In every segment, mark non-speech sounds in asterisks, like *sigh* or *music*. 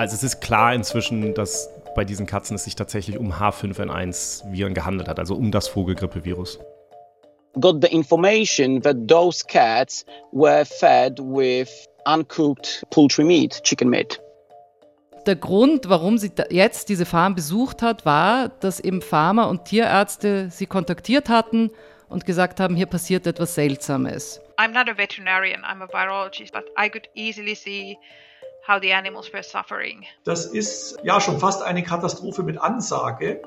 Also es ist klar inzwischen, dass bei diesen Katzen es sich tatsächlich um H5N1-Viren gehandelt hat, also um das Vogelgrippevirus. Got the information that those cats were fed with uncooked poultry meat, chicken meat. Der Grund, warum sie jetzt diese Farm besucht hat, war, dass eben Farmer und Tierärzte sie kontaktiert hatten und gesagt haben, hier passiert etwas Seltsames. I'm not a veterinarian, I'm a virologist, but I could easily see how the animals were suffering. Das ist ja schon fast eine Katastrophe mit Ansage.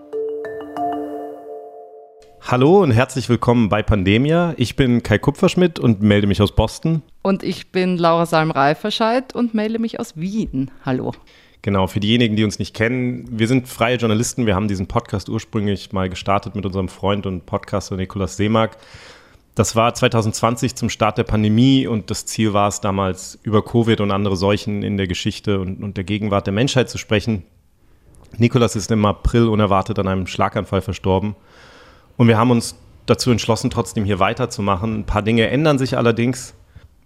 Hallo und herzlich willkommen bei Pandemia. Ich bin Kai Kupferschmidt und melde mich aus Boston. Und ich bin Laura Salm-Reiferscheid und melde mich aus Wien. Hallo. Genau, für diejenigen, die uns nicht kennen, wir sind freie Journalisten. Wir haben diesen Podcast ursprünglich mal gestartet mit unserem Freund und Podcaster Nikolaus Seemark. Das war 2020 zum Start der Pandemie und das Ziel war es damals, über Covid und andere Seuchen in der Geschichte und, und der Gegenwart der Menschheit zu sprechen. Nikolas ist im April unerwartet an einem Schlaganfall verstorben. Und wir haben uns dazu entschlossen, trotzdem hier weiterzumachen. Ein paar Dinge ändern sich allerdings.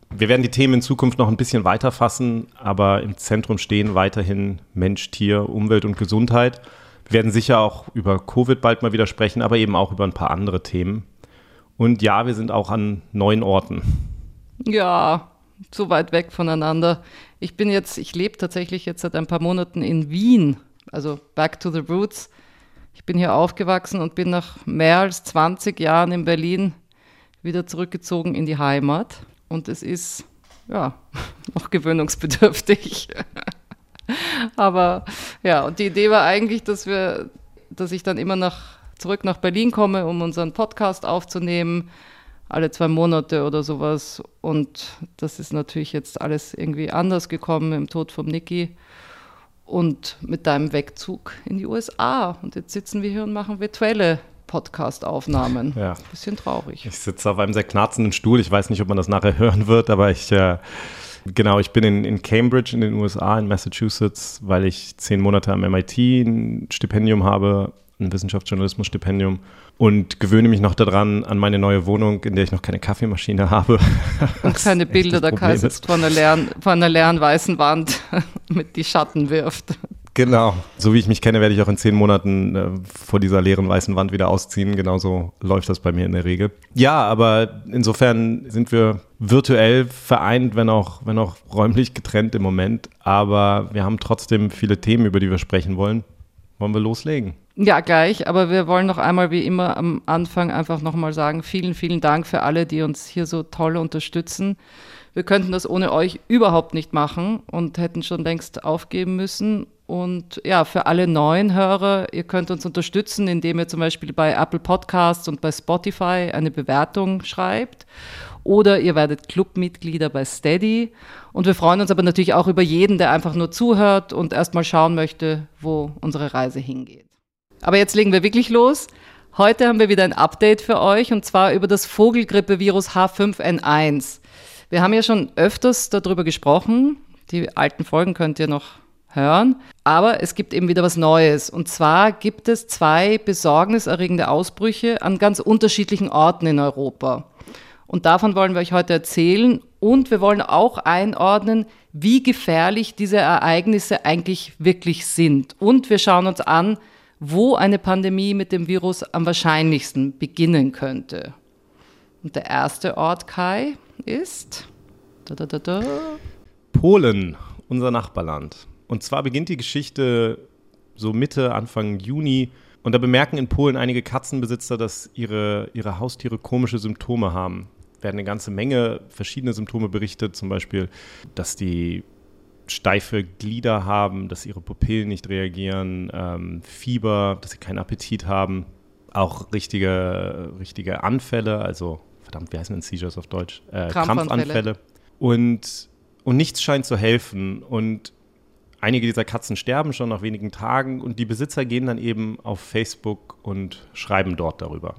Wir werden die Themen in Zukunft noch ein bisschen weiter fassen, aber im Zentrum stehen weiterhin Mensch, Tier, Umwelt und Gesundheit. Wir werden sicher auch über Covid bald mal wieder sprechen, aber eben auch über ein paar andere Themen. Und ja, wir sind auch an neuen Orten. Ja, so weit weg voneinander. Ich bin jetzt, ich lebe tatsächlich jetzt seit ein paar Monaten in Wien, also back to the roots. Ich bin hier aufgewachsen und bin nach mehr als 20 Jahren in Berlin wieder zurückgezogen in die Heimat. Und es ist, ja, *laughs* noch gewöhnungsbedürftig. *laughs* Aber ja, und die Idee war eigentlich, dass wir, dass ich dann immer nach zurück nach Berlin komme, um unseren Podcast aufzunehmen, alle zwei Monate oder sowas. Und das ist natürlich jetzt alles irgendwie anders gekommen im Tod von Niki und mit deinem Wegzug in die USA. Und jetzt sitzen wir hier und machen virtuelle Podcast-Aufnahmen. Ja. Bisschen traurig. Ich sitze auf einem sehr knarzenden Stuhl. Ich weiß nicht, ob man das nachher *laughs* hören wird, aber ich. Äh Genau, ich bin in, in, Cambridge in den USA, in Massachusetts, weil ich zehn Monate am MIT ein Stipendium habe ein Wissenschaftsjournalismusstipendium und gewöhne mich noch daran an meine neue Wohnung, in der ich noch keine Kaffeemaschine habe. *laughs* Und keine Bilder, der Kai sitzt vor einer, leeren, vor einer leeren weißen Wand *laughs* mit die Schatten wirft. Genau. So wie ich mich kenne, werde ich auch in zehn Monaten äh, vor dieser leeren weißen Wand wieder ausziehen. Genauso läuft das bei mir in der Regel. Ja, aber insofern sind wir virtuell vereint, wenn auch, wenn auch räumlich getrennt im Moment. Aber wir haben trotzdem viele Themen, über die wir sprechen wollen. Wollen wir loslegen? Ja, gleich, aber wir wollen noch einmal wie immer am Anfang einfach nochmal sagen, vielen, vielen Dank für alle, die uns hier so toll unterstützen. Wir könnten das ohne euch überhaupt nicht machen und hätten schon längst aufgeben müssen. Und ja, für alle neuen Hörer, ihr könnt uns unterstützen, indem ihr zum Beispiel bei Apple Podcasts und bei Spotify eine Bewertung schreibt. Oder ihr werdet Clubmitglieder bei Steady. Und wir freuen uns aber natürlich auch über jeden, der einfach nur zuhört und erstmal schauen möchte, wo unsere Reise hingeht. Aber jetzt legen wir wirklich los. Heute haben wir wieder ein Update für euch und zwar über das Vogelgrippevirus H5N1. Wir haben ja schon öfters darüber gesprochen. Die alten Folgen könnt ihr noch hören. Aber es gibt eben wieder was Neues. Und zwar gibt es zwei besorgniserregende Ausbrüche an ganz unterschiedlichen Orten in Europa. Und davon wollen wir euch heute erzählen. Und wir wollen auch einordnen, wie gefährlich diese Ereignisse eigentlich wirklich sind. Und wir schauen uns an, wo eine Pandemie mit dem Virus am wahrscheinlichsten beginnen könnte. Und der erste Ort, Kai, ist da, da, da, Polen, unser Nachbarland. Und zwar beginnt die Geschichte so Mitte, Anfang Juni. Und da bemerken in Polen einige Katzenbesitzer, dass ihre, ihre Haustiere komische Symptome haben. Werden eine ganze Menge verschiedene Symptome berichtet, zum Beispiel, dass die steife Glieder haben, dass ihre Pupillen nicht reagieren, ähm, Fieber, dass sie keinen Appetit haben, auch richtige, richtige Anfälle, also verdammt, wie heißen denn Seizures auf Deutsch? Äh, Krampfanfälle. Krampfanfälle. Und, und nichts scheint zu helfen. Und einige dieser Katzen sterben schon nach wenigen Tagen und die Besitzer gehen dann eben auf Facebook und schreiben dort darüber.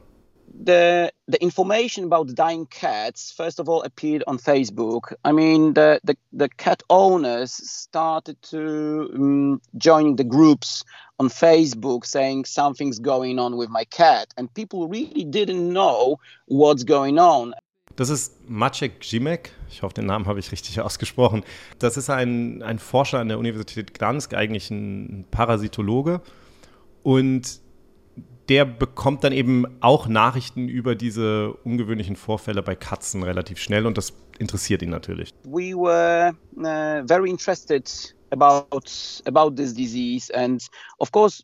The the information about dying cats first of all appeared on Facebook. I mean, the the, the cat owners started to um, join the groups on Facebook saying something's going on with my cat, and people really didn't know what's going on. Das ist Maciek Zimek, ich hoffe, den Namen habe ich richtig ausgesprochen. Das ist ein, ein Forscher an der Universität Gdansk, eigentlich ein Parasitologe. Und der bekommt dann eben auch Nachrichten über diese ungewöhnlichen Vorfälle bei Katzen relativ schnell und das interessiert ihn natürlich. We were uh, very interested about about this disease and of course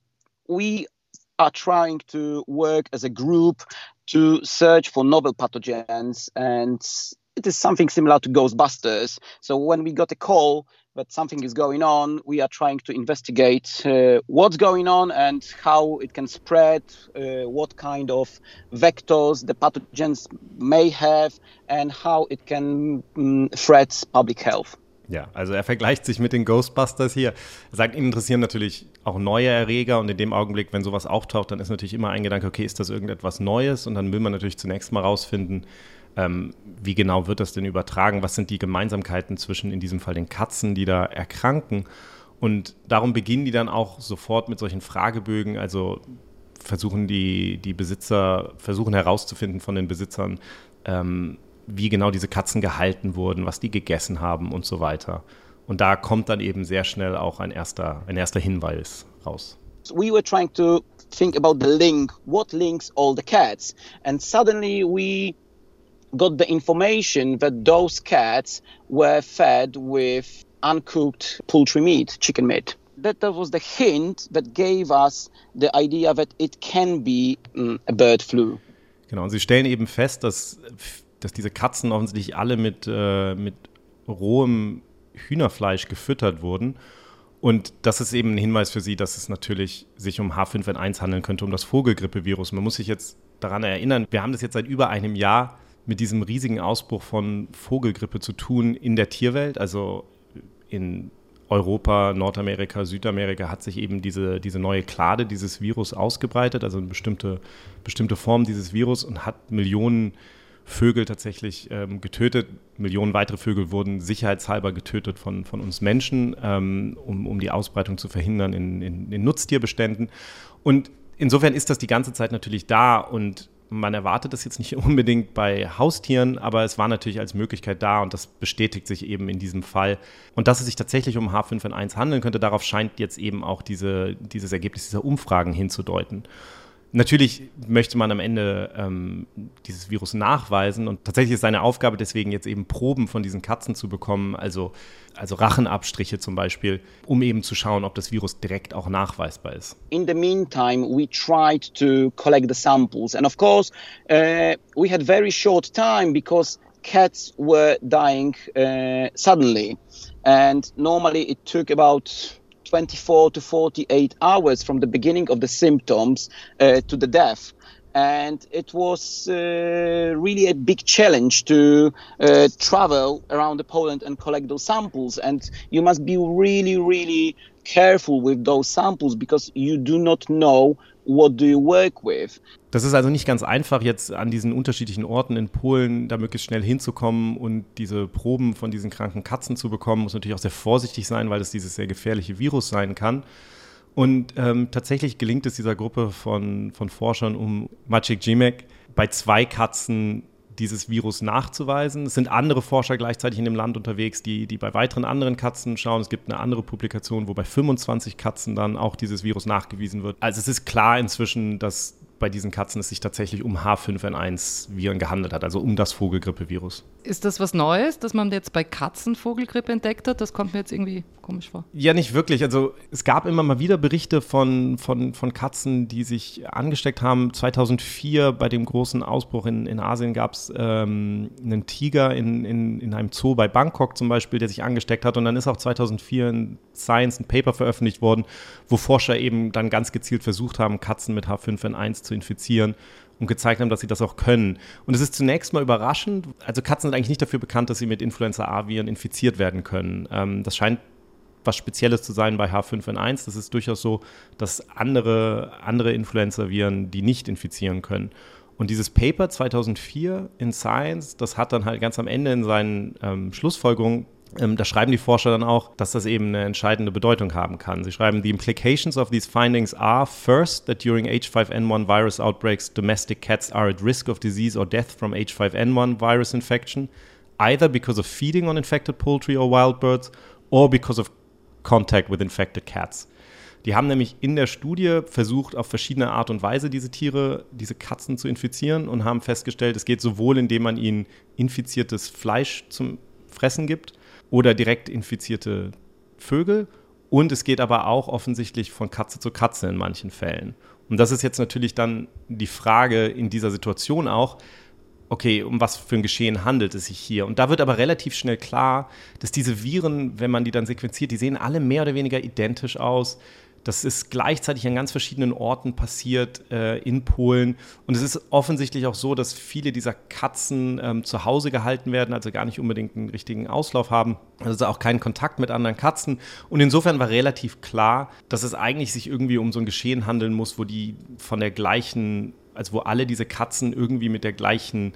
we are trying to work as a group to search for novel pathogens and it is something similar to ghostbusters so when we got a call that something is going on we are trying to investigate uh, what's going on and how it can spread uh, what kind of vectors the pathogens may have and how it can um, threat public health Ja, also er vergleicht sich mit den Ghostbusters hier. Er sagt, ihn interessieren natürlich auch neue Erreger und in dem Augenblick, wenn sowas auftaucht, dann ist natürlich immer ein Gedanke, okay, ist das irgendetwas Neues? Und dann will man natürlich zunächst mal rausfinden, ähm, wie genau wird das denn übertragen? Was sind die Gemeinsamkeiten zwischen in diesem Fall den Katzen, die da erkranken? Und darum beginnen die dann auch sofort mit solchen Fragebögen, also versuchen die, die Besitzer, versuchen herauszufinden von den Besitzern, ähm, wie genau diese Katzen gehalten wurden, was die gegessen haben und so weiter. Und da kommt dann eben sehr schnell auch ein erster, ein erster Hinweis raus. We were trying to think about the link, what links all the cats, and suddenly we got the information that those cats were fed with uncooked poultry meat, chicken meat. That, that was the hint that gave us the idea that it can be um, a bird flu. Genau, und sie stellen eben fest, dass dass diese Katzen offensichtlich alle mit, äh, mit rohem Hühnerfleisch gefüttert wurden. Und das ist eben ein Hinweis für Sie, dass es natürlich sich um H5N1 handeln könnte, um das Vogelgrippevirus. Man muss sich jetzt daran erinnern, wir haben das jetzt seit über einem Jahr mit diesem riesigen Ausbruch von Vogelgrippe zu tun in der Tierwelt. Also in Europa, Nordamerika, Südamerika hat sich eben diese, diese neue Klade dieses Virus ausgebreitet, also eine bestimmte, bestimmte Form dieses Virus und hat Millionen Vögel tatsächlich ähm, getötet. Millionen weitere Vögel wurden sicherheitshalber getötet von, von uns Menschen, ähm, um, um die Ausbreitung zu verhindern in, in, in Nutztierbeständen. Und insofern ist das die ganze Zeit natürlich da und man erwartet das jetzt nicht *laughs* unbedingt bei Haustieren, aber es war natürlich als Möglichkeit da und das bestätigt sich eben in diesem Fall. Und dass es sich tatsächlich um H5N1 handeln könnte, darauf scheint jetzt eben auch diese, dieses Ergebnis dieser Umfragen hinzudeuten. Natürlich möchte man am Ende ähm, dieses Virus nachweisen und tatsächlich ist seine Aufgabe deswegen jetzt eben Proben von diesen Katzen zu bekommen, also, also Rachenabstriche zum Beispiel, um eben zu schauen, ob das Virus direkt auch nachweisbar ist. In the meantime, we tried to collect the samples and of course uh, we had very short time because cats were dying uh, suddenly and normally it took about 24 to 48 hours from the beginning of the symptoms uh, to the death. And it was uh, really a big challenge to uh, travel around the Poland and collect those samples. And you must be really, really careful with those samples because you do not know what do you work with. Das ist also nicht ganz einfach, jetzt an diesen unterschiedlichen Orten in Polen da möglichst schnell hinzukommen und diese Proben von diesen kranken Katzen zu bekommen. Muss natürlich auch sehr vorsichtig sein, weil es dieses sehr gefährliche Virus sein kann. Und ähm, tatsächlich gelingt es dieser Gruppe von, von Forschern um Maciek Jimek bei zwei Katzen dieses Virus nachzuweisen. Es sind andere Forscher gleichzeitig in dem Land unterwegs, die, die bei weiteren anderen Katzen schauen. Es gibt eine andere Publikation, wo bei 25 Katzen dann auch dieses Virus nachgewiesen wird. Also es ist klar inzwischen, dass bei diesen Katzen es sich tatsächlich um H5N1-Viren gehandelt hat, also um das Vogelgrippevirus. Ist das was Neues, dass man jetzt bei Katzen Vogelgrippe entdeckt hat? Das kommt mir jetzt irgendwie komisch vor. Ja, nicht wirklich. Also es gab immer mal wieder Berichte von, von, von Katzen, die sich angesteckt haben. 2004 bei dem großen Ausbruch in, in Asien gab es ähm, einen Tiger in, in, in einem Zoo bei Bangkok zum Beispiel, der sich angesteckt hat. Und dann ist auch 2004 in Science ein Paper veröffentlicht worden, wo Forscher eben dann ganz gezielt versucht haben, Katzen mit H5N1 zu infizieren und gezeigt haben, dass sie das auch können. Und es ist zunächst mal überraschend. Also Katzen sind eigentlich nicht dafür bekannt, dass sie mit Influenza-A-Viren infiziert werden können. Ähm, das scheint was Spezielles zu sein bei H5N1. Das ist durchaus so, dass andere, andere Influenza-Viren die nicht infizieren können. Und dieses Paper 2004 in Science, das hat dann halt ganz am Ende in seinen ähm, Schlussfolgerungen da schreiben die Forscher dann auch, dass das eben eine entscheidende Bedeutung haben kann. Sie schreiben, the implications of these findings are first that during H5N1 virus outbreaks, domestic cats are at risk of disease or death from H5N1 virus infection, either because of feeding on infected poultry or wild birds or because of contact with infected cats. Die haben nämlich in der Studie versucht, auf verschiedene Art und Weise diese Tiere, diese Katzen zu infizieren und haben festgestellt, es geht sowohl, indem man ihnen infiziertes Fleisch zum Fressen gibt oder direkt infizierte Vögel. Und es geht aber auch offensichtlich von Katze zu Katze in manchen Fällen. Und das ist jetzt natürlich dann die Frage in dieser Situation auch, okay, um was für ein Geschehen handelt es sich hier? Und da wird aber relativ schnell klar, dass diese Viren, wenn man die dann sequenziert, die sehen alle mehr oder weniger identisch aus. Das ist gleichzeitig an ganz verschiedenen Orten passiert äh, in Polen. Und es ist offensichtlich auch so, dass viele dieser Katzen ähm, zu Hause gehalten werden, also gar nicht unbedingt einen richtigen Auslauf haben, also auch keinen Kontakt mit anderen Katzen. Und insofern war relativ klar, dass es eigentlich sich irgendwie um so ein Geschehen handeln muss, wo die von der gleichen, also wo alle diese Katzen irgendwie mit der gleichen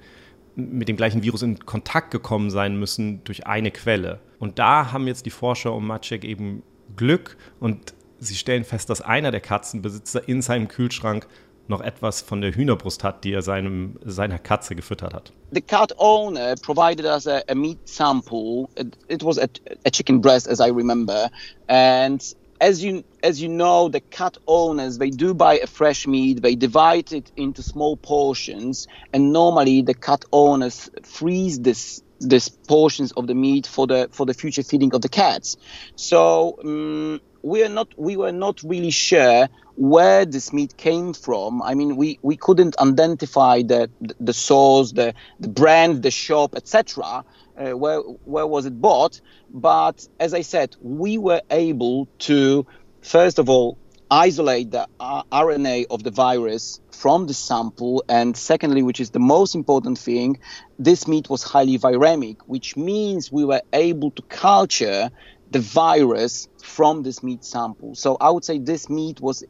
mit dem gleichen Virus in Kontakt gekommen sein müssen durch eine Quelle. Und da haben jetzt die Forscher um Maciek eben Glück und Sie stellen fest, dass einer der Katzenbesitzer in seinem Kühlschrank noch etwas von der Hühnerbrust hat, die er seinem, seiner Katze gefüttert hat. The cat owner provided us a, a meat sample. It, it was a, a, chicken breast, as I remember. And as you as you know, the cat owners they do buy a fresh meat. They divide it into small portions, and normally the cat owners freeze this this portions of the meat for the for the future feeding of the cats. So. Um, we are not we were not really sure where this meat came from. I mean, we, we couldn't identify the the source, the the brand, the shop, etc. Uh, where where was it bought? But as I said, we were able to first of all isolate the uh, RNA of the virus from the sample, and secondly, which is the most important thing, this meat was highly viremic, which means we were able to culture the virus from this meat sample. So I would say this meat was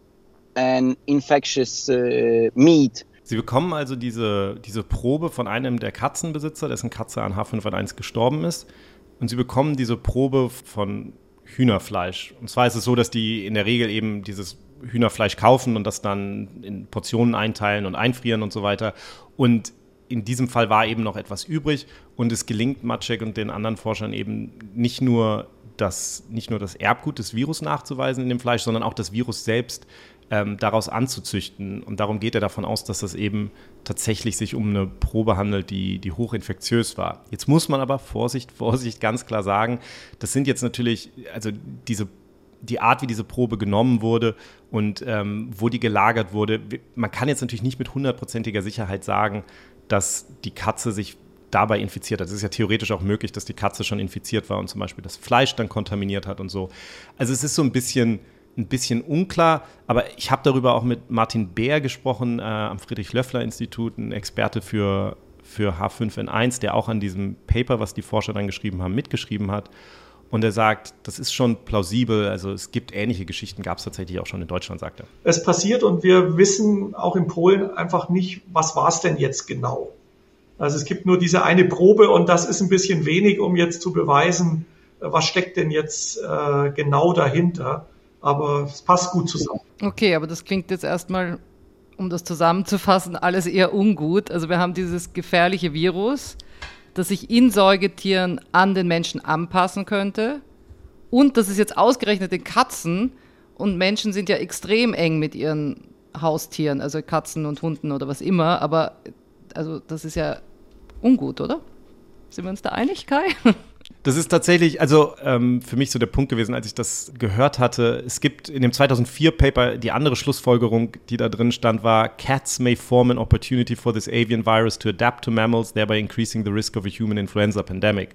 an infectious uh, meat. Sie bekommen also diese, diese Probe von einem der Katzenbesitzer, dessen Katze an H5N1 gestorben ist. Und sie bekommen diese Probe von Hühnerfleisch. Und zwar ist es so, dass die in der Regel eben dieses Hühnerfleisch kaufen und das dann in Portionen einteilen und einfrieren und so weiter. Und in diesem Fall war eben noch etwas übrig und es gelingt Maciek und den anderen Forschern eben nicht nur das, nicht nur das Erbgut des Virus nachzuweisen in dem Fleisch, sondern auch das Virus selbst ähm, daraus anzuzüchten. Und darum geht er davon aus, dass das eben tatsächlich sich um eine Probe handelt, die, die hochinfektiös war. Jetzt muss man aber Vorsicht, *laughs* Vorsicht ganz klar sagen, das sind jetzt natürlich, also diese die Art, wie diese Probe genommen wurde und ähm, wo die gelagert wurde. Man kann jetzt natürlich nicht mit hundertprozentiger Sicherheit sagen, dass die Katze sich dabei infiziert hat. Es ist ja theoretisch auch möglich, dass die Katze schon infiziert war und zum Beispiel das Fleisch dann kontaminiert hat und so. Also es ist so ein bisschen, ein bisschen unklar, aber ich habe darüber auch mit Martin Bär gesprochen äh, am Friedrich-Löffler-Institut, ein Experte für, für H5N1, der auch an diesem Paper, was die Forscher dann geschrieben haben, mitgeschrieben hat. Und er sagt, das ist schon plausibel. Also es gibt ähnliche Geschichten, gab es tatsächlich auch schon in Deutschland, sagt er. Es passiert und wir wissen auch in Polen einfach nicht, was war es denn jetzt genau. Also es gibt nur diese eine Probe und das ist ein bisschen wenig, um jetzt zu beweisen, was steckt denn jetzt äh, genau dahinter. Aber es passt gut zusammen. Okay, aber das klingt jetzt erstmal, um das zusammenzufassen, alles eher ungut. Also wir haben dieses gefährliche Virus, das sich in Säugetieren an den Menschen anpassen könnte. Und das ist jetzt ausgerechnet den Katzen. Und Menschen sind ja extrem eng mit ihren Haustieren, also Katzen und Hunden oder was immer. Aber also das ist ja ungut, oder? Sind wir uns da einig, Kai? *laughs* Das ist tatsächlich, also ähm, für mich so der Punkt gewesen, als ich das gehört hatte. Es gibt in dem 2004-Paper die andere Schlussfolgerung, die da drin stand, war: Cats may form an opportunity for this avian virus to adapt to mammals, thereby increasing the risk of a human influenza pandemic.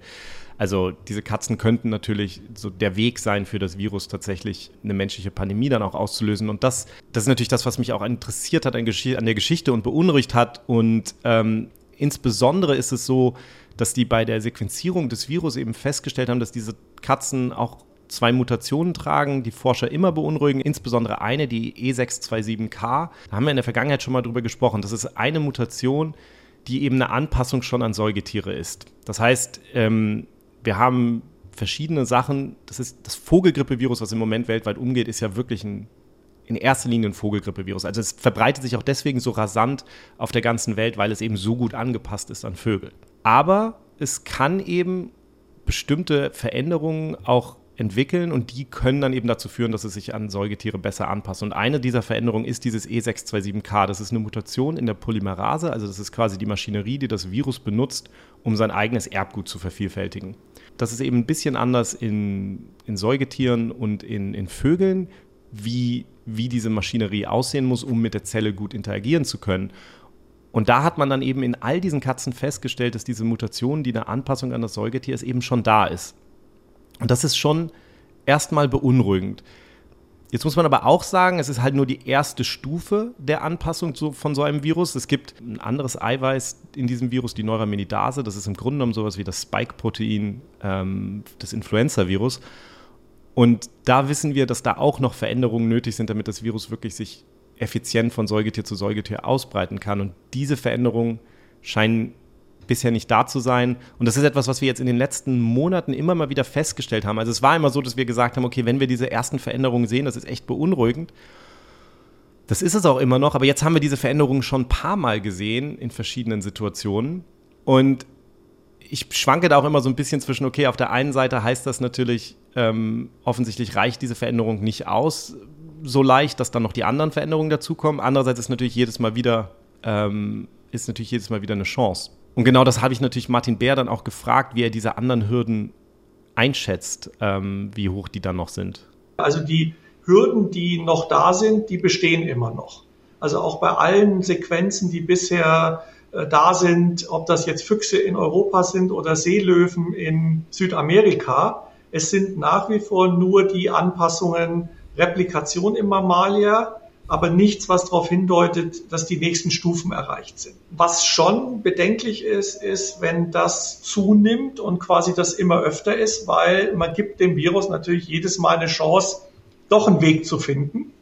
Also diese Katzen könnten natürlich so der Weg sein für das Virus tatsächlich eine menschliche Pandemie dann auch auszulösen. Und das, das ist natürlich das, was mich auch interessiert hat an, an der Geschichte und beunruhigt hat. Und ähm, insbesondere ist es so, dass die bei der Sequenzierung des Virus eben festgestellt haben, dass diese Katzen auch zwei Mutationen tragen, die Forscher immer beunruhigen, insbesondere eine, die E627K. Da haben wir in der Vergangenheit schon mal drüber gesprochen. Das ist eine Mutation, die eben eine Anpassung schon an Säugetiere ist. Das heißt, ähm, wir haben verschiedene Sachen. Das ist das Vogelgrippevirus, was im Moment weltweit umgeht, ist ja wirklich ein in erster Linie ein Vogelgrippevirus. Also es verbreitet sich auch deswegen so rasant auf der ganzen Welt, weil es eben so gut angepasst ist an Vögel. Aber es kann eben bestimmte Veränderungen auch entwickeln und die können dann eben dazu führen, dass es sich an Säugetiere besser anpasst. Und eine dieser Veränderungen ist dieses E627K. Das ist eine Mutation in der Polymerase, also das ist quasi die Maschinerie, die das Virus benutzt, um sein eigenes Erbgut zu vervielfältigen. Das ist eben ein bisschen anders in, in Säugetieren und in, in Vögeln, wie, wie diese Maschinerie aussehen muss, um mit der Zelle gut interagieren zu können. Und da hat man dann eben in all diesen Katzen festgestellt, dass diese Mutation, die eine Anpassung an das Säugetier ist, eben schon da ist. Und das ist schon erstmal beunruhigend. Jetzt muss man aber auch sagen, es ist halt nur die erste Stufe der Anpassung zu, von so einem Virus. Es gibt ein anderes Eiweiß in diesem Virus, die Neuraminidase. Das ist im Grunde genommen sowas wie das Spike-Protein ähm, des Influenza-Virus. Und da wissen wir, dass da auch noch Veränderungen nötig sind, damit das Virus wirklich sich effizient von Säugetier zu Säugetier ausbreiten kann. Und diese Veränderungen scheinen bisher nicht da zu sein. Und das ist etwas, was wir jetzt in den letzten Monaten immer mal wieder festgestellt haben. Also es war immer so, dass wir gesagt haben, okay, wenn wir diese ersten Veränderungen sehen, das ist echt beunruhigend. Das ist es auch immer noch, aber jetzt haben wir diese Veränderungen schon ein paar Mal gesehen in verschiedenen Situationen. Und ich schwanke da auch immer so ein bisschen zwischen, okay, auf der einen Seite heißt das natürlich, ähm, offensichtlich reicht diese Veränderung nicht aus, so leicht, dass dann noch die anderen Veränderungen dazukommen. Andererseits ist natürlich jedes Mal wieder, ähm, ist natürlich jedes Mal wieder eine Chance. Und genau das habe ich natürlich Martin Bär dann auch gefragt, wie er diese anderen Hürden einschätzt, ähm, wie hoch die dann noch sind. Also die Hürden, die noch da sind, die bestehen immer noch. Also auch bei allen Sequenzen, die bisher äh, da sind, ob das jetzt Füchse in Europa sind oder Seelöwen in Südamerika, es sind nach wie vor nur die Anpassungen Replikation im Mammalia, aber nichts, was darauf hindeutet, dass die nächsten Stufen erreicht sind. Was schon bedenklich ist, ist, wenn das zunimmt und quasi das immer öfter ist, weil man gibt dem Virus natürlich jedes Mal eine Chance, doch einen Weg zu finden.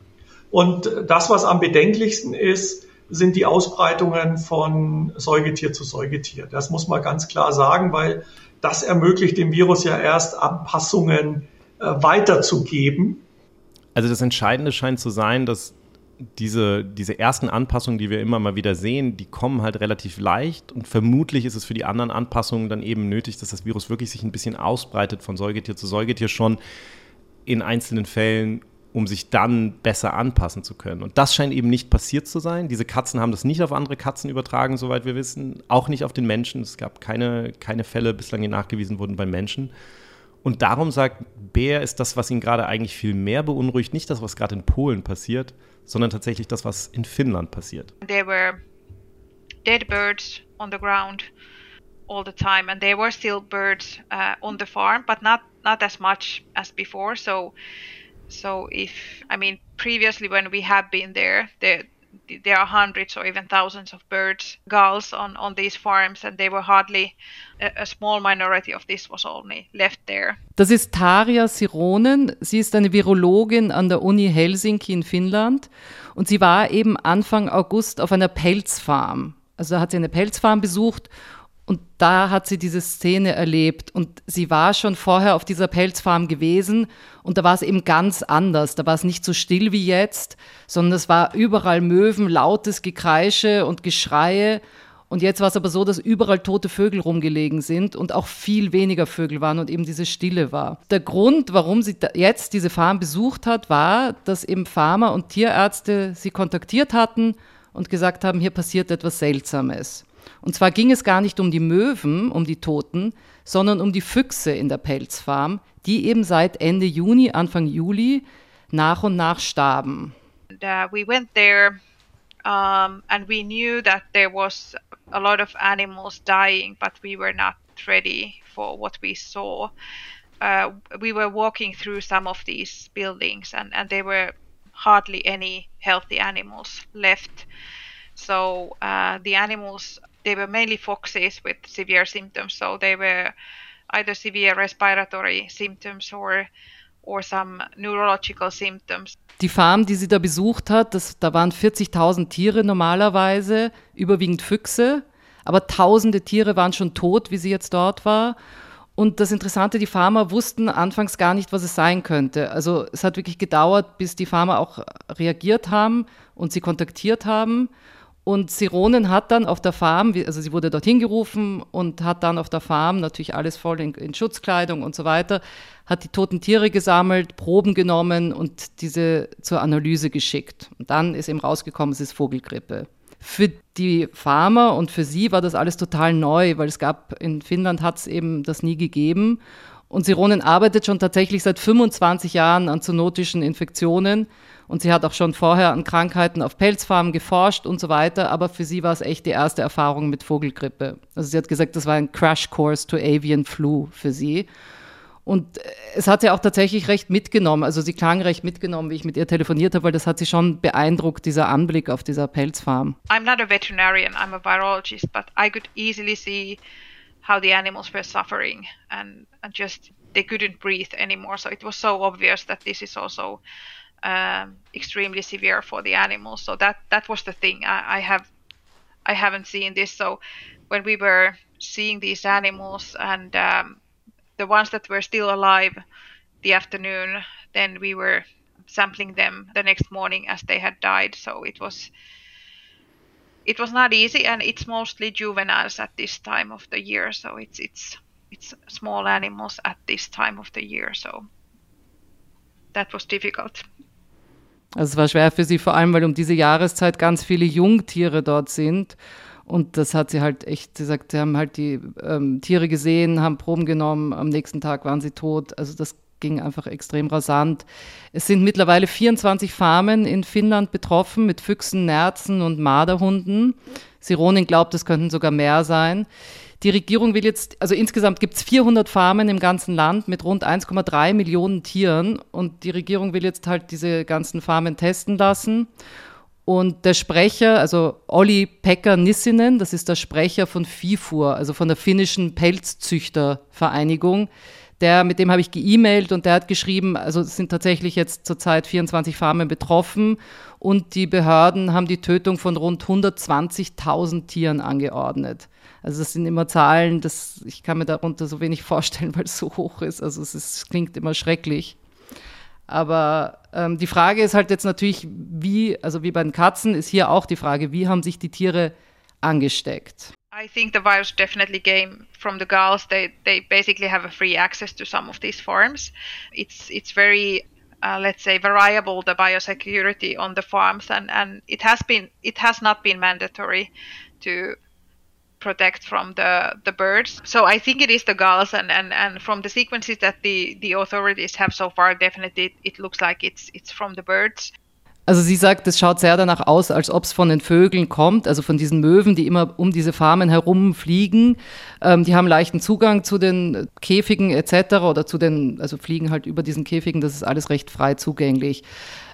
Und das, was am bedenklichsten ist, sind die Ausbreitungen von Säugetier zu Säugetier. Das muss man ganz klar sagen, weil das ermöglicht dem Virus ja erst Anpassungen äh, weiterzugeben. Also das Entscheidende scheint zu sein, dass diese, diese ersten Anpassungen, die wir immer mal wieder sehen, die kommen halt relativ leicht und vermutlich ist es für die anderen Anpassungen dann eben nötig, dass das Virus wirklich sich ein bisschen ausbreitet von Säugetier zu Säugetier schon in einzelnen Fällen, um sich dann besser anpassen zu können. Und das scheint eben nicht passiert zu sein. Diese Katzen haben das nicht auf andere Katzen übertragen, soweit wir wissen, auch nicht auf den Menschen. Es gab keine, keine Fälle bislang, die nachgewiesen wurden bei Menschen. Und darum sagt Bär, ist das, was ihn gerade eigentlich viel mehr beunruhigt, nicht das, was gerade in Polen passiert, sondern tatsächlich das, was in Finnland passiert. There were dead birds on the ground all the time, and there were still birds uh, on the farm, but not not as much as before. So, so if I mean previously when we have been there, the there are hundreds or even thousands of birds, gulls on, on these farms, and they were hardly a, a small minority of this was only left there. Das ist Tarja Sironen. Sie ist eine Virologin an der Uni Helsinki in Finnland und sie war eben Anfang August auf einer Pelzfarm. Also hat sie eine Pelzfarm besucht und da hat sie diese Szene erlebt. Und sie war schon vorher auf dieser Pelzfarm gewesen. Und da war es eben ganz anders. Da war es nicht so still wie jetzt, sondern es war überall Möwen, lautes Gekreische und Geschreie. Und jetzt war es aber so, dass überall tote Vögel rumgelegen sind und auch viel weniger Vögel waren und eben diese Stille war. Der Grund, warum sie jetzt diese Farm besucht hat, war, dass eben Farmer und Tierärzte sie kontaktiert hatten und gesagt haben, hier passiert etwas Seltsames. Und zwar ging es gar nicht um die Möwen, um die Toten, sondern um die Füchse in der Pelzfarm, die eben seit Ende Juni, Anfang Juli nach und nach starben. And, uh, we went there um, and we knew that there was a lot of animals dying, but we were not ready for what we saw. Uh, we were walking through some of these buildings and, and there were hardly any healthy animals left. So uh, the animals they were mainly foxes with severe symptoms. So they were either severe respiratory symptoms or or some neurological symptoms. Die Farm, die sie da besucht hat, das, da waren 40.000 Tiere normalerweise, überwiegend Füchse, aber tausende Tiere waren schon tot, wie sie jetzt dort war. Und das Interessante, die Farmer wussten anfangs gar nicht, was es sein könnte. Also es hat wirklich gedauert, bis die Farmer auch reagiert haben und sie kontaktiert haben. Und Sironen hat dann auf der Farm, also sie wurde dorthin gerufen und hat dann auf der Farm natürlich alles voll in, in, Schutzkleidung und so weiter, hat die toten Tiere gesammelt, Proben genommen und diese zur Analyse geschickt. Und dann ist eben rausgekommen, es ist Vogelgrippe. Für die Farmer und für sie war das alles total neu, weil es gab, in Finnland hat es eben das nie gegeben. Und Sironen arbeitet schon tatsächlich seit 25 Jahren an zoonotischen Infektionen und sie hat auch schon vorher an Krankheiten auf Pelzfarmen geforscht und so weiter, aber für sie war es echt die erste Erfahrung mit Vogelgrippe. Also sie hat gesagt, das war ein Crash Course to Avian Flu für sie. Und es hat sie auch tatsächlich recht mitgenommen. Also sie klang recht mitgenommen, wie ich mit ihr telefoniert habe, weil das hat sie schon beeindruckt, dieser Anblick auf dieser Pelzfarm. I'm not a veterinarian, I'm a virologist, but I could easily see how the animals were suffering and, and just they couldn't breathe anymore. So it was so obvious that this is also um, extremely severe for the animals. So that that was the thing. I, I have I haven't seen this. So when we were seeing these animals and um, the ones that were still alive the afternoon, then we were sampling them the next morning as they had died. So it was it was not easy, and it's mostly juveniles at this time of the year. So it's it's it's small animals at this time of the year. So that was difficult. Also es war schwer für sie, vor allem weil um diese Jahreszeit ganz viele Jungtiere dort sind. Und das hat sie halt echt, sie sagt, sie haben halt die ähm, Tiere gesehen, haben Proben genommen, am nächsten Tag waren sie tot. Also das ging einfach extrem rasant. Es sind mittlerweile 24 Farmen in Finnland betroffen mit Füchsen, Nerzen und Marderhunden. Sironin glaubt, es könnten sogar mehr sein. Die Regierung will jetzt, also insgesamt gibt es 400 Farmen im ganzen Land mit rund 1,3 Millionen Tieren und die Regierung will jetzt halt diese ganzen Farmen testen lassen. Und der Sprecher, also Olli Pekka Nissinen, das ist der Sprecher von FIFUR, also von der finnischen Pelzzüchtervereinigung, der, mit dem habe ich geemailt und der hat geschrieben, also es sind tatsächlich jetzt zurzeit 24 Farmen betroffen und die Behörden haben die Tötung von rund 120.000 Tieren angeordnet. Also das sind immer Zahlen, das, ich kann mir darunter so wenig *laughs* vorstellen, weil es so hoch ist. Also es, ist, es klingt immer schrecklich. Aber ähm, die Frage ist halt jetzt natürlich, wie, also wie bei den Katzen, ist hier auch die Frage, wie haben sich die Tiere angesteckt? I think the virus definitely came from the gulls. They they basically have a free access to some of these farms. It's it's very uh, let's say variable the biosecurity on the farms and and it has been it has not been mandatory to protect from the, the birds. So I think it is the gulls, and, and, and from the sequences that the, the authorities have so far, definitely it, it looks like it's, it's from the birds. Also sie sagt, es schaut sehr danach aus, als ob es von den Vögeln kommt, also von diesen Möwen, die immer um diese Farmen herumfliegen. Ähm, die haben leichten Zugang zu den Käfigen etc. oder zu den, also fliegen halt über diesen Käfigen, das ist alles recht frei zugänglich.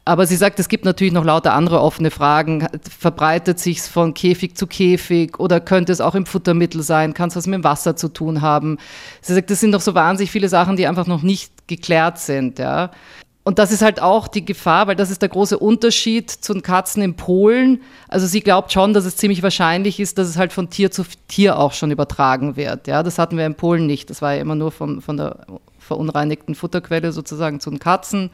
Aber sie sagt, es gibt natürlich noch lauter andere offene Fragen. Verbreitet sich es von Käfig zu Käfig oder könnte es auch im Futtermittel sein? Kann es was mit dem Wasser zu tun haben? Sie sagt, das sind noch so wahnsinnig viele Sachen, die einfach noch nicht geklärt sind. Ja. Und das ist halt auch die Gefahr, weil das ist der große Unterschied zu den Katzen in Polen. Also sie glaubt schon, dass es ziemlich wahrscheinlich ist, dass es halt von Tier zu Tier auch schon übertragen wird. Ja, das hatten wir in Polen nicht. Das war ja immer nur von, von der verunreinigten Futterquelle sozusagen zu den Katzen.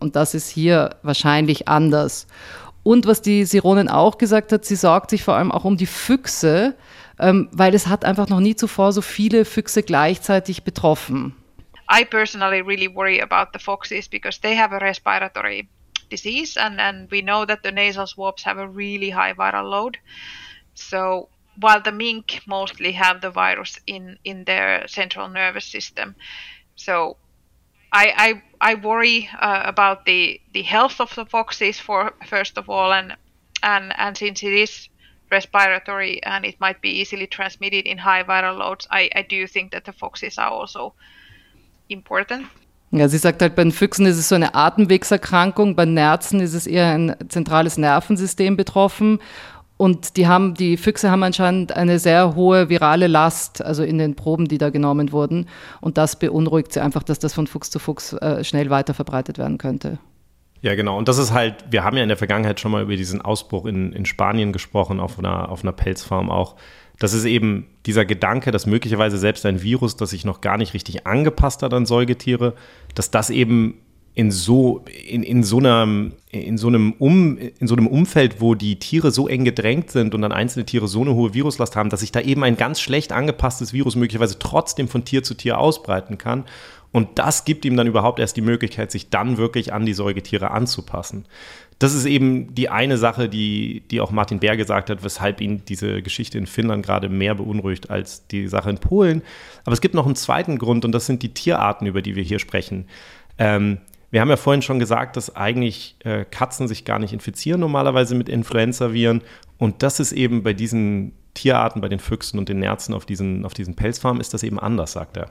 Und das ist hier wahrscheinlich anders. Und was die Sironin auch gesagt hat, sie sorgt sich vor allem auch um die Füchse, ähm, weil es hat einfach noch nie zuvor so viele Füchse gleichzeitig betroffen. I personally really worry about the foxes because they have a respiratory disease and, and we know that the nasal swabs have a really high viral load. So while the mink mostly have the virus in, in their central nervous system. So I, I I worry uh, about the the health of the foxes for first of all, and and and since it is respiratory and it might be easily transmitted in high viral loads, I, I do think that the foxes are also important. Ja, sie sagt halt, bei den Füchsen ist es so eine Atemwegserkrankung, bei Nerzen ist es eher ein zentrales Nervensystem betroffen und die haben, die Füchse haben anscheinend eine sehr hohe virale Last, also in den Proben, die da genommen wurden. Und das beunruhigt sie einfach, dass das von Fuchs zu Fuchs äh, schnell weiter verbreitet werden könnte. Ja, genau. Und das ist halt, wir haben ja in der Vergangenheit schon mal über diesen Ausbruch in, in Spanien gesprochen, auf einer, auf einer Pelzfarm auch. Das ist eben dieser Gedanke, dass möglicherweise selbst ein Virus, das sich noch gar nicht richtig angepasst hat an Säugetiere, dass das eben in so, in, in so einem, in so einem um, in so einem Umfeld, wo die Tiere so eng gedrängt sind und dann einzelne Tiere so eine hohe Viruslast haben, dass sich da eben ein ganz schlecht angepasstes Virus möglicherweise trotzdem von Tier zu Tier ausbreiten kann. Und das gibt ihm dann überhaupt erst die Möglichkeit, sich dann wirklich an die Säugetiere anzupassen. Das ist eben die eine Sache, die, die auch Martin Bär gesagt hat, weshalb ihn diese Geschichte in Finnland gerade mehr beunruhigt als die Sache in Polen. Aber es gibt noch einen zweiten Grund und das sind die Tierarten, über die wir hier sprechen. Ähm, wir haben ja vorhin schon gesagt, dass eigentlich äh, Katzen sich gar nicht infizieren normalerweise mit Influenza-Viren. Und das ist eben bei diesen Tierarten, bei den Füchsen und den Nerzen auf diesen, auf diesen Pelzfarmen, ist das eben anders, sagt er.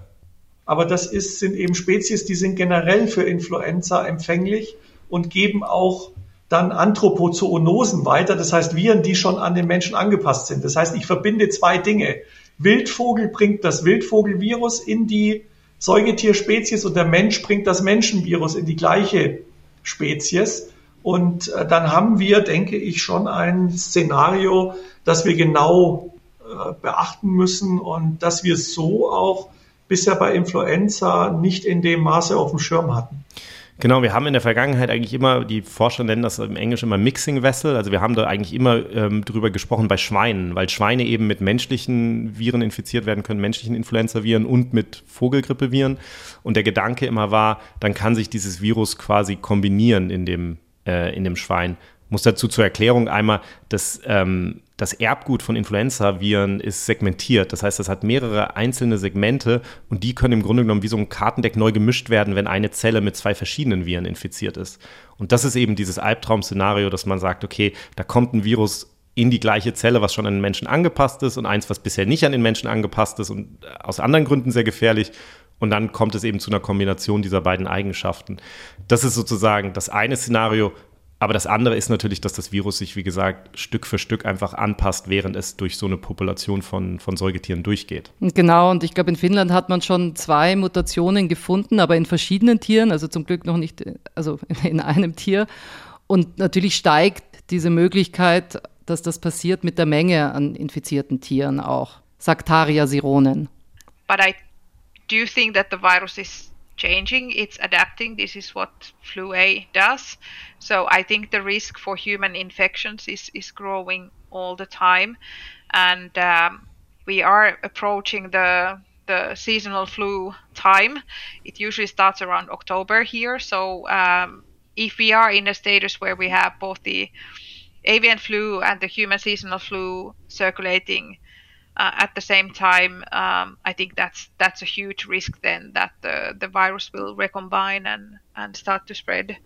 Aber das ist, sind eben Spezies, die sind generell für Influenza empfänglich und geben auch dann Anthropozoonosen weiter, das heißt Viren, die schon an den Menschen angepasst sind. Das heißt, ich verbinde zwei Dinge. Wildvogel bringt das Wildvogelvirus in die Säugetierspezies und der Mensch bringt das Menschenvirus in die gleiche Spezies. Und äh, dann haben wir, denke ich, schon ein Szenario, das wir genau äh, beachten müssen und dass wir so auch bisher bei Influenza nicht in dem Maße auf dem Schirm hatten. Genau, wir haben in der Vergangenheit eigentlich immer, die Forscher nennen das im Englischen immer Mixing Vessel, also wir haben da eigentlich immer ähm, drüber gesprochen bei Schweinen, weil Schweine eben mit menschlichen Viren infiziert werden können, menschlichen Influenza-Viren und mit Vogelgrippeviren. Und der Gedanke immer war, dann kann sich dieses Virus quasi kombinieren in dem, äh, in dem Schwein muss dazu zur Erklärung einmal, dass ähm, das Erbgut von Influenza-Viren ist segmentiert. Das heißt, das hat mehrere einzelne Segmente und die können im Grunde genommen wie so ein Kartendeck neu gemischt werden, wenn eine Zelle mit zwei verschiedenen Viren infiziert ist. Und das ist eben dieses Albtraum-Szenario, dass man sagt, okay, da kommt ein Virus in die gleiche Zelle, was schon an den Menschen angepasst ist und eins, was bisher nicht an den Menschen angepasst ist und aus anderen Gründen sehr gefährlich. Und dann kommt es eben zu einer Kombination dieser beiden Eigenschaften. Das ist sozusagen das eine Szenario, aber das andere ist natürlich, dass das Virus sich, wie gesagt, Stück für Stück einfach anpasst, während es durch so eine Population von, von Säugetieren durchgeht. Genau, und ich glaube, in Finnland hat man schon zwei Mutationen gefunden, aber in verschiedenen Tieren, also zum Glück noch nicht, also *laughs* in einem Tier. Und natürlich steigt diese Möglichkeit, dass das passiert mit der Menge an infizierten Tieren auch. Saktaria sironen. But I do think that the virus is changing, it's adapting. This is what flu A does. So I think the risk for human infections is, is growing all the time. And um, we are approaching the the seasonal flu time. It usually starts around October here. So um, if we are in a status where we have both the avian flu and the human seasonal flu circulating uh, at the same time, um, I think that's that's a huge risk then that the, the virus will recombine and, and start to spread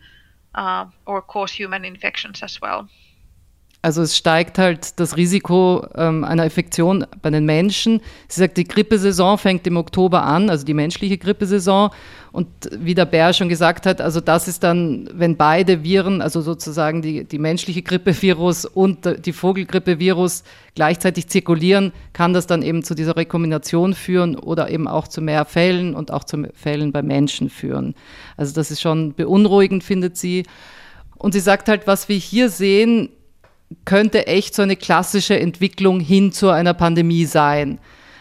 uh, or cause human infections as well. Also es steigt halt das Risiko ähm, einer Infektion bei den Menschen. Sie sagt, die Grippesaison fängt im Oktober an, also die menschliche Grippesaison. Und wie der Bär schon gesagt hat, also das ist dann, wenn beide Viren, also sozusagen die, die menschliche Grippevirus und die Vogelgrippevirus gleichzeitig zirkulieren, kann das dann eben zu dieser Rekombination führen oder eben auch zu mehr Fällen und auch zu Fällen bei Menschen führen. Also das ist schon beunruhigend, findet sie. Und sie sagt halt, was wir hier sehen, könnte echt so eine klassische Entwicklung hin zu einer Pandemie sein.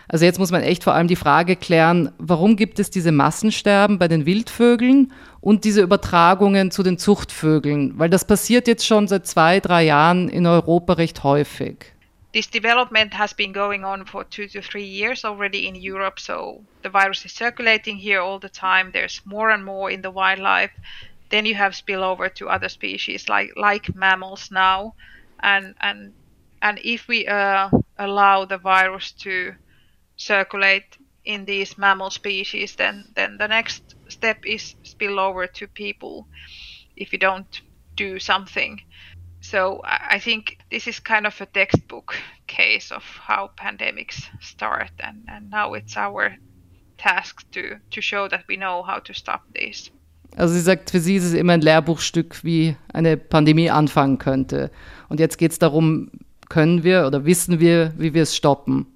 Also jetzt muss man echt vor allem die Frage klären, warum gibt es diese Massensterben bei den Wildvögeln und diese Übertragungen zu den Zuchtvögeln? Weil das passiert jetzt schon seit zwei, drei Jahren in Europa recht häufig. This development has been going on for two to three years already in Europe, so the virus is circulating here all the time. There's more and more in the wildlife. Then you have spillover to other species like like mammals now. And and and if we uh, allow the virus to circulate in these mammal species, then then the next step is spill over to people if you don't do something. So I think this is kind of a textbook case of how pandemics start, and, and now it's our task to, to show that we know how to stop this. Also sie sagt, für sie ist es immer ein Lehrbuchstück, wie eine Pandemie anfangen könnte. Und jetzt geht es darum, können wir oder wissen wir, wie wir es stoppen.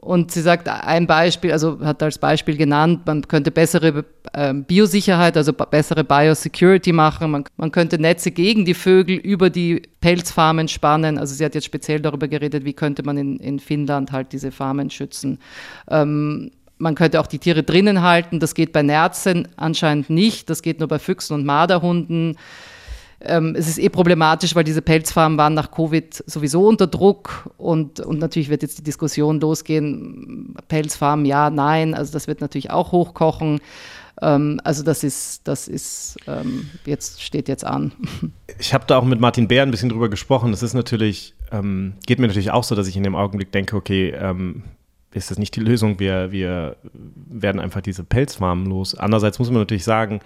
Und sie sagt ein Beispiel, also hat als Beispiel genannt, man könnte bessere äh, Biosicherheit, also bessere Biosecurity machen. Man, man könnte Netze gegen die Vögel über die Pelzfarmen spannen. Also sie hat jetzt speziell darüber geredet, wie könnte man in, in Finnland halt diese Farmen schützen. Ähm, man könnte auch die Tiere drinnen halten. Das geht bei Nerzen anscheinend nicht. Das geht nur bei Füchsen und Marderhunden. Ähm, es ist eh problematisch, weil diese Pelzfarmen waren nach Covid sowieso unter Druck und, und natürlich wird jetzt die Diskussion losgehen, Pelzfarmen ja, nein, also das wird natürlich auch hochkochen. Ähm, also das ist, das ist ähm, jetzt steht jetzt an. *laughs* Ich habe da auch mit Martin Bär ein bisschen drüber gesprochen. Das ist natürlich, ähm, geht mir natürlich auch so, dass ich in dem Augenblick denke, okay, ähm, ist das nicht die Lösung? Wir, wir werden einfach diese Pelzfarmen los. Andererseits muss man natürlich sagen,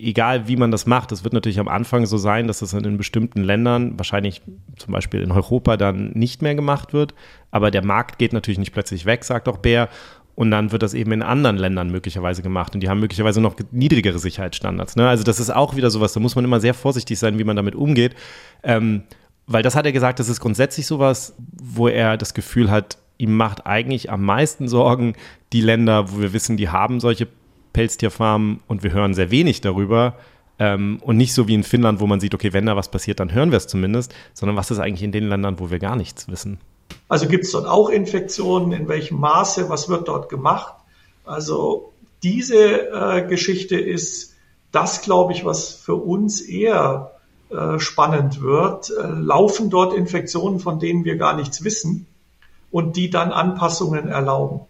egal wie man das macht, es wird natürlich am Anfang so sein, dass das in bestimmten Ländern, wahrscheinlich zum Beispiel in Europa, dann nicht mehr gemacht wird. Aber der Markt geht natürlich nicht plötzlich weg, sagt auch Bär. Und dann wird das eben in anderen Ländern möglicherweise gemacht. Und die haben möglicherweise noch niedrigere Sicherheitsstandards. Ne? Also das ist auch wieder sowas, da muss man immer sehr vorsichtig sein, wie man damit umgeht. Ähm, weil das hat er gesagt, das ist grundsätzlich sowas, wo er das Gefühl hat, ihm macht eigentlich am meisten Sorgen die Länder, wo wir wissen, die haben solche Pelztierfarmen und wir hören sehr wenig darüber. Ähm, und nicht so wie in Finnland, wo man sieht, okay, wenn da was passiert, dann hören wir es zumindest, sondern was ist eigentlich in den Ländern, wo wir gar nichts wissen? Also gibt es dort auch Infektionen? In welchem Maße? Was wird dort gemacht? Also diese äh, Geschichte ist das, glaube ich, was für uns eher äh, spannend wird. Äh, laufen dort Infektionen, von denen wir gar nichts wissen und die dann Anpassungen erlauben?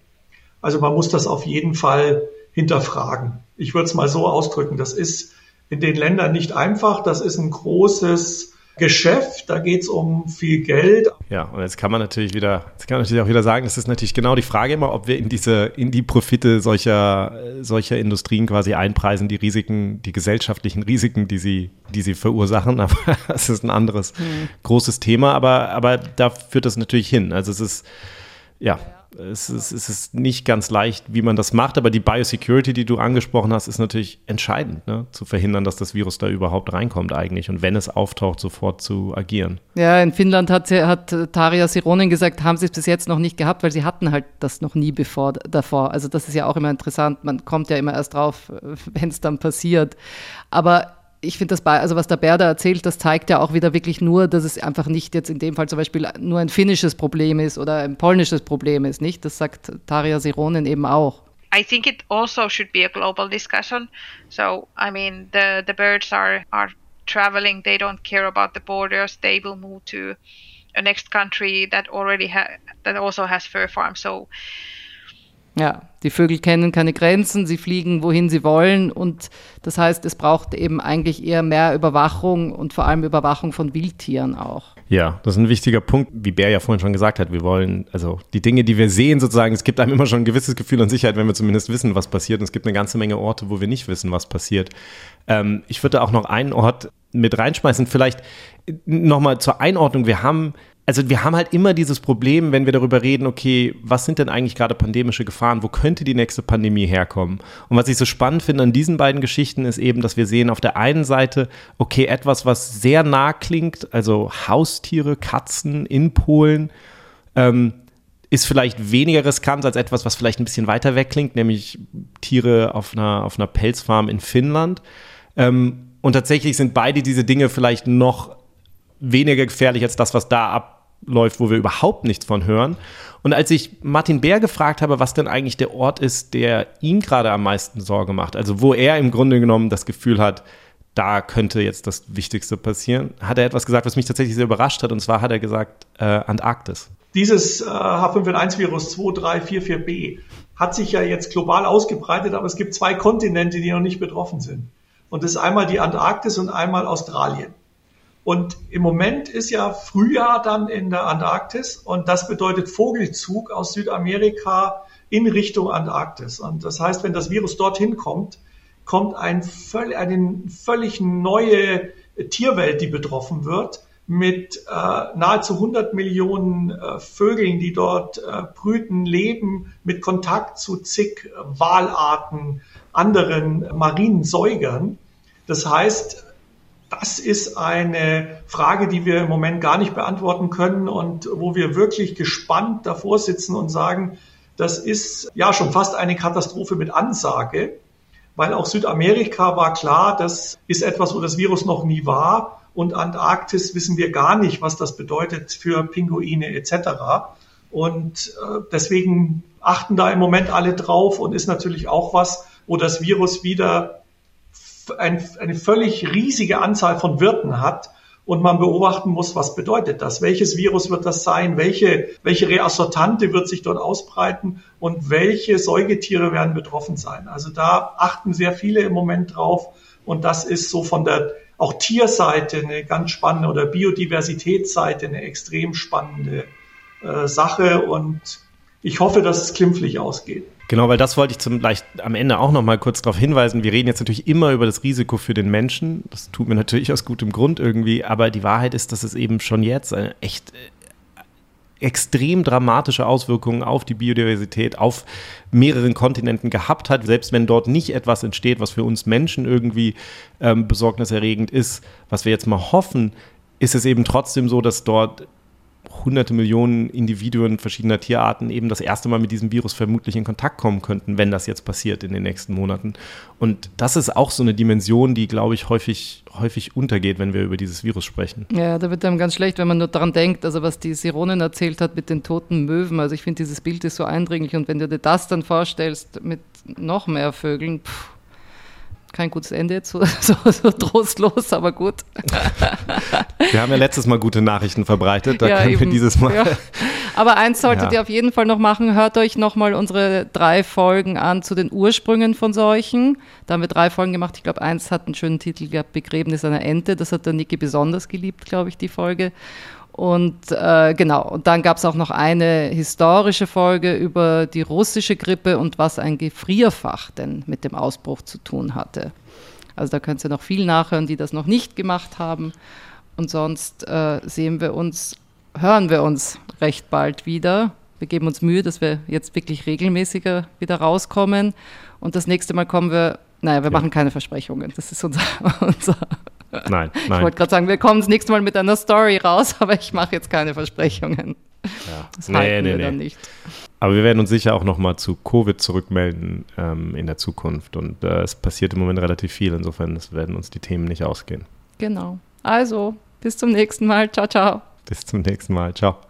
Also man muss das auf jeden Fall hinterfragen. Ich würde es mal so ausdrücken. Das ist in den Ländern nicht einfach. Das ist ein großes Geschäft, da geht es um viel Geld. Ja, und jetzt kann man natürlich wieder, jetzt kann man natürlich auch wieder sagen, das ist natürlich genau die Frage immer, ob wir in diese, in die Profite solcher, solcher Industrien quasi einpreisen, die Risiken, die gesellschaftlichen Risiken, die sie, die sie verursachen. *laughs* Aber das ist ein anderes mhm. großes Thema. Aber, aber da führt das natürlich hin. Also es ist, ja. Es ist, es ist nicht ganz leicht, wie man das macht, aber die Biosecurity, die du angesprochen hast, ist natürlich entscheidend, ne? zu verhindern, dass das Virus da überhaupt reinkommt eigentlich und wenn es auftaucht, sofort zu agieren. Ja, in Finnland hat, hat Taria Sironen gesagt, haben sie es bis jetzt noch nicht gehabt, weil sie hatten halt das noch nie bevor, davor. Also das ist ja auch immer interessant, man kommt ja immer erst drauf, *laughs* wenn es dann passiert. Aber ich finde das, also was der Bär da erzählt, das zeigt ja auch wieder wirklich nur, dass es einfach nicht jetzt in dem Fall zum Beispiel nur ein finnisches Problem ist oder ein polnisches Problem ist, nicht? Das sagt Tarja Sironen eben auch. I think it also should be a global discussion. So, I mean, the, the birds are, are traveling, they don't care about the borders, they will move to a next country that already ha that also has fur farms. So, ja, die Vögel kennen keine Grenzen, sie fliegen, wohin sie wollen. Und das heißt, es braucht eben eigentlich eher mehr Überwachung und vor allem Überwachung von Wildtieren auch. Ja, das ist ein wichtiger Punkt, wie Bär ja vorhin schon gesagt hat. Wir wollen, also die Dinge, die wir sehen, sozusagen, es gibt einem immer schon ein gewisses Gefühl an Sicherheit, wenn wir zumindest wissen, was passiert. Und es gibt eine ganze Menge Orte, wo wir nicht wissen, was passiert. Ähm, ich würde auch noch einen Ort mit reinschmeißen. Vielleicht nochmal zur Einordnung. Wir haben also wir haben halt immer dieses Problem, wenn wir darüber reden, okay, was sind denn eigentlich gerade pandemische Gefahren? Wo könnte die nächste Pandemie herkommen? Und was ich so spannend finde an diesen beiden Geschichten ist eben, dass wir sehen auf der einen Seite, okay, etwas, was sehr nah klingt, also Haustiere, Katzen in Polen, ähm, ist vielleicht weniger riskant als etwas, was vielleicht ein bisschen weiter weg klingt, nämlich Tiere auf einer, auf einer Pelzfarm in Finnland. Ähm, und tatsächlich sind beide diese Dinge vielleicht noch weniger gefährlich als das, was da abläuft, wo wir überhaupt nichts von hören. Und als ich Martin Bär gefragt habe, was denn eigentlich der Ort ist, der ihn gerade am meisten Sorge macht, also wo er im Grunde genommen das Gefühl hat, da könnte jetzt das Wichtigste passieren, hat er etwas gesagt, was mich tatsächlich sehr überrascht hat. Und zwar hat er gesagt, äh, Antarktis. Dieses äh, H5N1-Virus 2344b hat sich ja jetzt global ausgebreitet, aber es gibt zwei Kontinente, die noch nicht betroffen sind. Und das ist einmal die Antarktis und einmal Australien. Und im Moment ist ja Frühjahr dann in der Antarktis und das bedeutet Vogelzug aus Südamerika in Richtung Antarktis. Und das heißt, wenn das Virus dorthin kommt, kommt ein völlig, eine völlig neue Tierwelt, die betroffen wird, mit äh, nahezu 100 Millionen äh, Vögeln, die dort äh, brüten, leben, mit Kontakt zu zig Walarten, anderen marinen Säugern. Das heißt, das ist eine Frage, die wir im Moment gar nicht beantworten können und wo wir wirklich gespannt davor sitzen und sagen, das ist ja schon fast eine Katastrophe mit Ansage, weil auch Südamerika war klar, das ist etwas, wo das Virus noch nie war und Antarktis wissen wir gar nicht, was das bedeutet für Pinguine etc. Und äh, deswegen achten da im Moment alle drauf und ist natürlich auch was, wo das Virus wieder ein, eine völlig riesige Anzahl von Wirten hat und man beobachten muss, was bedeutet das? Welches Virus wird das sein? Welche, welche Reassortante wird sich dort ausbreiten? Und welche Säugetiere werden betroffen sein? Also da achten sehr viele im Moment drauf. Und das ist so von der auch Tierseite eine ganz spannende oder Biodiversitätsseite eine extrem spannende äh, Sache. Und ich hoffe, dass es glimpflich ausgeht. Genau, weil das wollte ich zum leicht am Ende auch noch mal kurz darauf hinweisen. Wir reden jetzt natürlich immer über das Risiko für den Menschen. Das tut mir natürlich aus gutem Grund irgendwie, aber die Wahrheit ist, dass es eben schon jetzt eine echt äh, extrem dramatische Auswirkungen auf die Biodiversität auf mehreren Kontinenten gehabt hat. Selbst wenn dort nicht etwas entsteht, was für uns Menschen irgendwie ähm, besorgniserregend ist, was wir jetzt mal hoffen, ist es eben trotzdem so, dass dort hunderte Millionen Individuen verschiedener Tierarten eben das erste Mal mit diesem Virus vermutlich in Kontakt kommen könnten, wenn das jetzt passiert in den nächsten Monaten. Und das ist auch so eine Dimension, die, glaube ich, häufig, häufig untergeht, wenn wir über dieses Virus sprechen. Ja, da wird einem ganz schlecht, wenn man nur daran denkt, also was die Sironin erzählt hat mit den toten Möwen. Also ich finde, dieses Bild ist so eindringlich und wenn du dir das dann vorstellst mit noch mehr Vögeln, pff, kein gutes Ende jetzt, so, *laughs* so, so, trostlos, aber gut. Wir haben ja letztes Mal gute Nachrichten verbreitet, da ja, können eben, wir dieses Mal. Ja. Aber eins solltet ja. ihr auf jeden Fall noch machen, hört euch nochmal unsere drei Folgen an zu den Ursprüngen von Seuchen. Da haben wir drei Folgen gemacht, ich glaube, eins hat einen schönen Titel gehabt, Begräbnis einer Ente, das hat der Niki besonders geliebt, glaube ich, die Folge. Und äh, genau, und dann gab es auch noch eine historische Folge über die russische Grippe und was ein Gefrierfach denn mit dem Ausbruch zu tun hatte. Also da könnt ihr noch viel nachhören, die das noch nicht gemacht haben. Und sonst äh, sehen wir uns, hören wir uns recht bald wieder. Wir geben uns Mühe, dass wir jetzt wirklich regelmäßiger wieder rauskommen. Und das nächste Mal kommen wir, naja, wir ja. machen keine Versprechungen. Das ist unser, *laughs* unser Nein, *laughs* nein. Ich wollte gerade sagen, wir kommen das nächste Mal mit einer Story raus, *laughs* aber ich mache jetzt keine Versprechungen. Ja. Das nee, halten nee, wir nee. dann nicht. Aber wir werden uns sicher auch nochmal zu Covid zurückmelden ähm, in der Zukunft. Und äh, es passiert im Moment relativ viel. Insofern werden uns die Themen nicht ausgehen. Genau. Also, bis zum nächsten Mal. Ciao, ciao. Bis zum nächsten Mal. Ciao.